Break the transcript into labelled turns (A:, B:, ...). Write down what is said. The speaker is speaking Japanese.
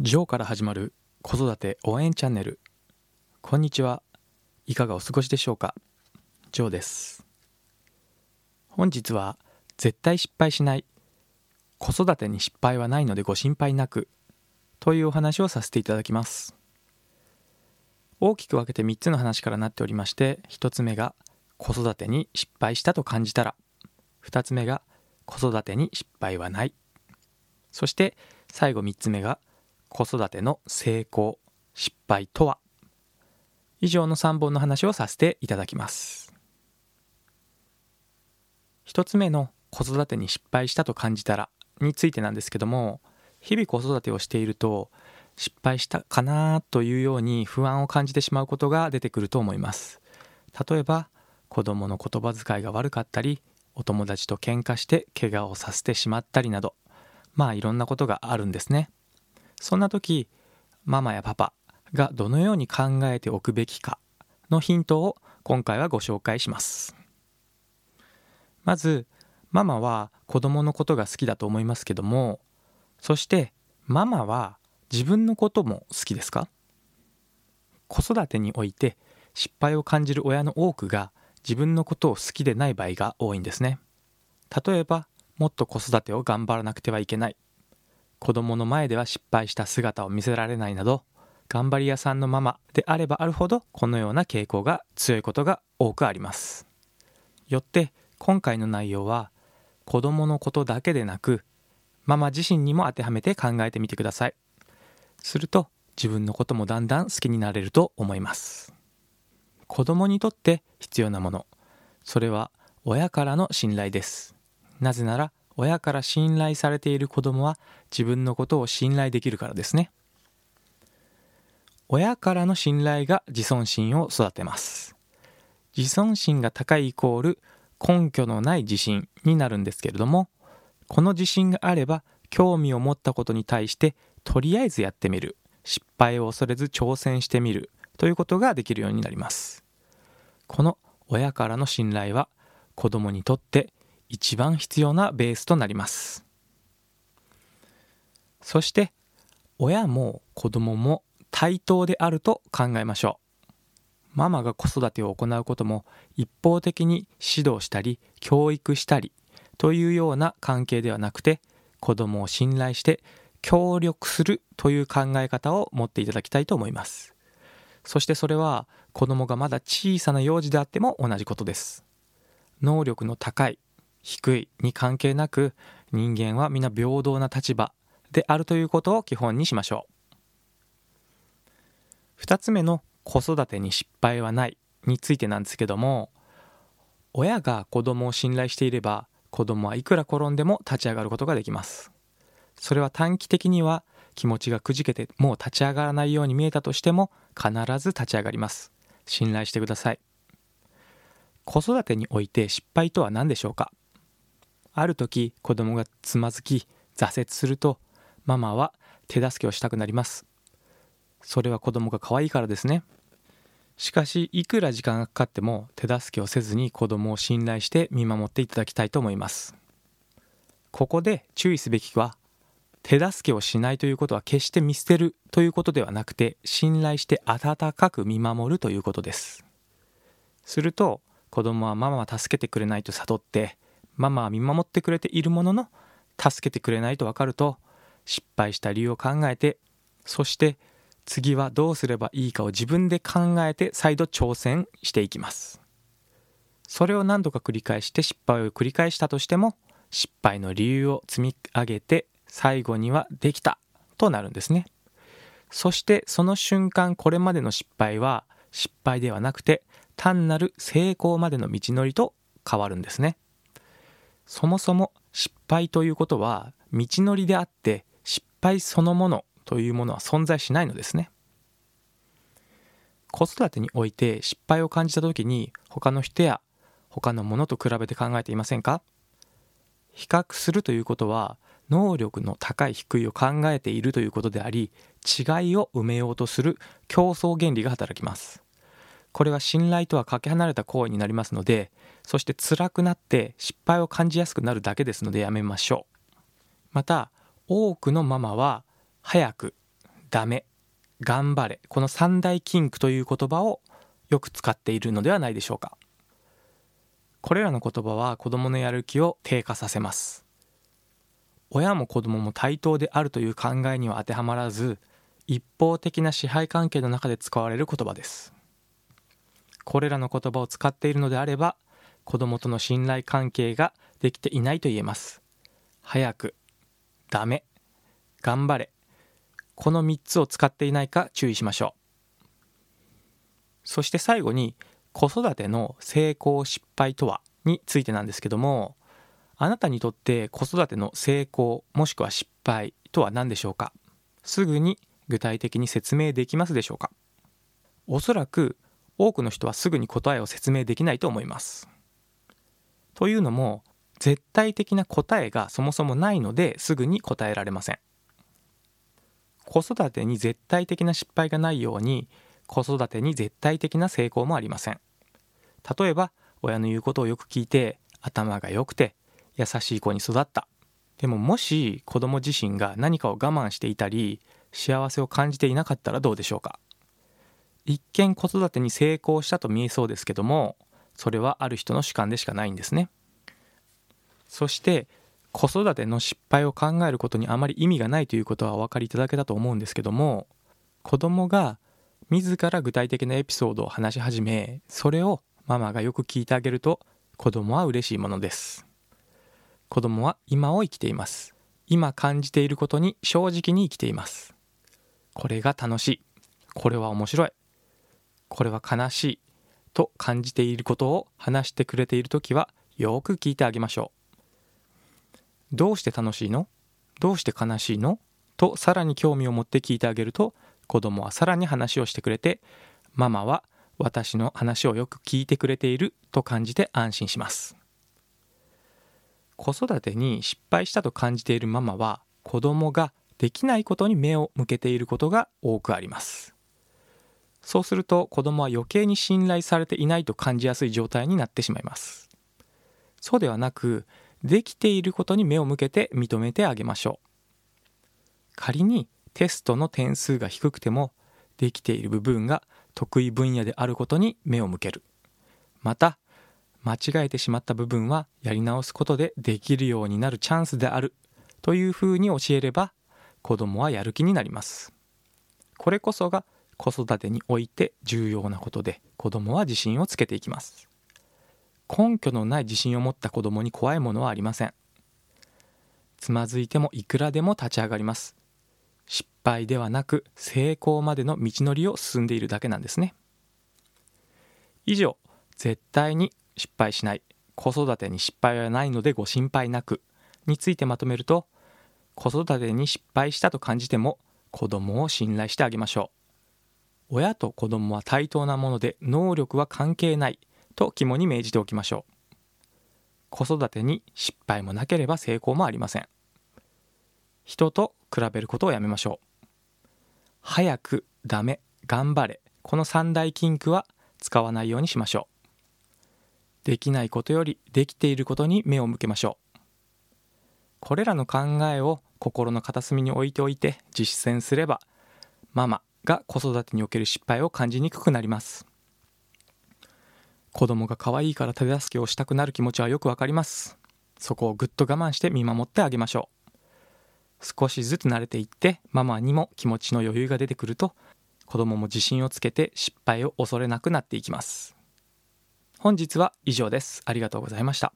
A: ジョーから始まる子育て応援チャンネル。こんにちは。いかがお過ごしでしょうか？ジョーです。本日は絶対失敗しない。子育てに失敗はないのでご心配なく。というお話をさせていただきます。大きく分けて3つの話からなっておりまして1つ目が子育てに失敗したと感じたら。2つ目が子育てに失敗はない。そして最後3つ目が子育ての成功失敗とは？以上の3本の話をさせていただきます。1つ目の子育てに失敗したと感じたらについてなんですけども日々子育てをしていると失敗したかなというように不安を感じてしまうことが出てくると思います。例えば子供の言葉遣いが悪かったりお友達と喧嘩して怪我をさせてしまったりなどまあいろんなことがあるんですね。そんな時ママやパパがどのように考えておくべきかのヒントを今回はご紹介します。まずママは子供のことが好きだと思いますけどもそしてママは自分のことも好きですか？子育てにおいて失敗を感じる親の多くが自分のことを好きでない場合が多いんですね。例えばもっと子育てを頑張らなくてはいけない。子供の前では失敗した姿を見せられないなど頑張り屋さんのママであればあるほどこのような傾向が強いことが多くあります。よって今回の内容は子供のことだけでなくママ自身にも当てはめて考えてみてください。すると自分のこともだんだん好きになれると思います。子供にとって必要なものそれは親からの信頼です。なぜなら親から信頼されている子供は自分のことを信頼できるからですね。親からの信頼が自尊心を育てます。自尊心が高いイコール根拠のない自信になるんですけれどもこの自信があれば興味を持ったことに対してとりあえずやってみる。失敗を恐れず挑戦してみる。ということができるようになります。この親からの信頼は子供にとって一番必要なベースとなります。そして親も子供も対等であると考えましょう。ママが子育てを行うことも一方的に指導したり教育したりというような関係ではなくて子供を信頼して協力するという考え方を持っていただきたいと思います。そしてそれは子供がまだ小さな幼児であっても同じことです。能力の高い低いに関係なく人間は皆平等な立場であるということを基本にしましょう。2つ目の子育てに失敗はないについてなんですけども親が子供を信頼していれば子供はいくら転んでも立ち上がることができます。それは短期的には気持ちがくじけてもう立ち上がらないように見えたとしても必ず立ち上がります。信頼してください。子育てにおいて失敗とは何でしょうか？ある時子供がつまずき挫折するとママは手助けをしたくなります。それは子供が可愛いからですね。しかしいくら時間がかかっても手助けをせずに子供を信頼して見守っていただきたいと思います。ここで注意すべきは手助けをしないということは決して見捨てるということではなくて信頼して温かく見守るということです。すると子供はママは助けてくれないと悟ってママは見守ってくれているものの助けてくれないと分かると失敗した理由を考えてそして次はどうすればいいかを自分で考えて再度挑戦していきます。それを何度か繰り返して失敗を繰り返したとしても失敗の理由を積み上げて最後にはできたとなるんですね。そしてその瞬間これまでの失敗は失敗ではなくて単なる成功までの道のりと変わるんですね。そもそも失敗ということは道のりであって失敗そのものというものは存在しないのですね。子育てにおいて失敗を感じた時に他の人や他のものと比べて考えていませんか？比較するということは能力の高い低いを考えているということであり違いを埋めようとする競争原理が働きます。これは信頼とはかけ離れた行為になりますのでそして辛くなって失敗を感じやすくなるだけですのでやめましょう。また多くのママは早くダメ頑張れこの三大禁句という言葉をよく使っているのではないでしょうか。これらの言葉は子供のやる気を低下させます。親も子供も対等であるという考えには当てはまらず一方的な支配関係の中で使われる言葉です。これらの言葉を使っているのであれば子供との信頼関係ができていないと言えます。早くダメ頑張れこの3つを使っていないか注意しましょう。そして最後に子育ての成功失敗とはについてなんですけどもあなたにとって子育ての成功もしくは失敗とは何でしょうか？すぐに具体的に説明できますでしょうか？おそらく多くの人はすぐに答えを説明できないと思います。というのも絶対的な答えがそもそもないのですぐに答えられません。子育てに絶対的な失敗がないように子育てに絶対的な成功もありません。例えば親の言うことをよく聞いて頭が良くて優しい子に育った。でももし子供自身が何かを我慢していたり幸せを感じていなかったらどうでしょうか？一見子育てに成功したと見えそうですけどもそれはある人の主観でしかないんですね。そして子育ての失敗を考えることにあまり意味がないということはお分かりいただけたと思うんですけども子供が自ら具体的なエピソードを話し始めそれをママがよく聞いてあげると子供は嬉しいものです。子供は今を生きています。今感じていることに正直に生きています。これが楽しい。これは面白い。これは悲しいと感じていることを話してくれている時はよく聞いてあげましょう。どうして楽しいの？どうして悲しいの？とさらに興味を持って聞いてあげると子供はさらに話をしてくれてママは私の話をよく聞いてくれていると感じて安心します。子育てに失敗したと感じているママは子供ができないことに目を向けていることが多くあります。そうすると子供は余計に信頼されていないと感じやすい状態になってしまいます。そうではなくできていることに目を向けて認めてあげましょう。仮にテストの点数が低くてもできている部分が得意分野であることに目を向ける。また間違えてしまった部分はやり直すことでできるようになるチャンスである。というふうに教えれば子供はやる気になります。これこそが子育てにおいて重要なことで子供は自信をつけていきます。根拠のない自信を持った子供に怖いものはありません。つまずいてもいくらでも立ち上がります。失敗ではなく成功までの道のりを進んでいるだけなんですね。以上絶対に失敗しない子育てに失敗はないのでご心配なくについてまとめると子育てに失敗したと感じても子供を信頼してあげましょう。親と子供は対等なもので能力は関係ない。と肝に銘じておきましょう。子育てに失敗もなければ成功もありません。人と比べることをやめましょう。早くダメ頑張れ。この三大禁句は使わないようにしましょう。できないことよりできていることに目を向けましょう。これらの考えを心の片隅に置いておいて実践すればママが子育てにおける失敗を感じにくくなります。子供が可愛いから手助けをしたくなる気持ちはよくわかります。そこをぐっと我慢して見守ってあげましょう。少しずつ慣れていってママにも気持ちの余裕が出てくると子供も自信をつけて失敗を恐れなくなっていきます。本日は以上です。ありがとうございました。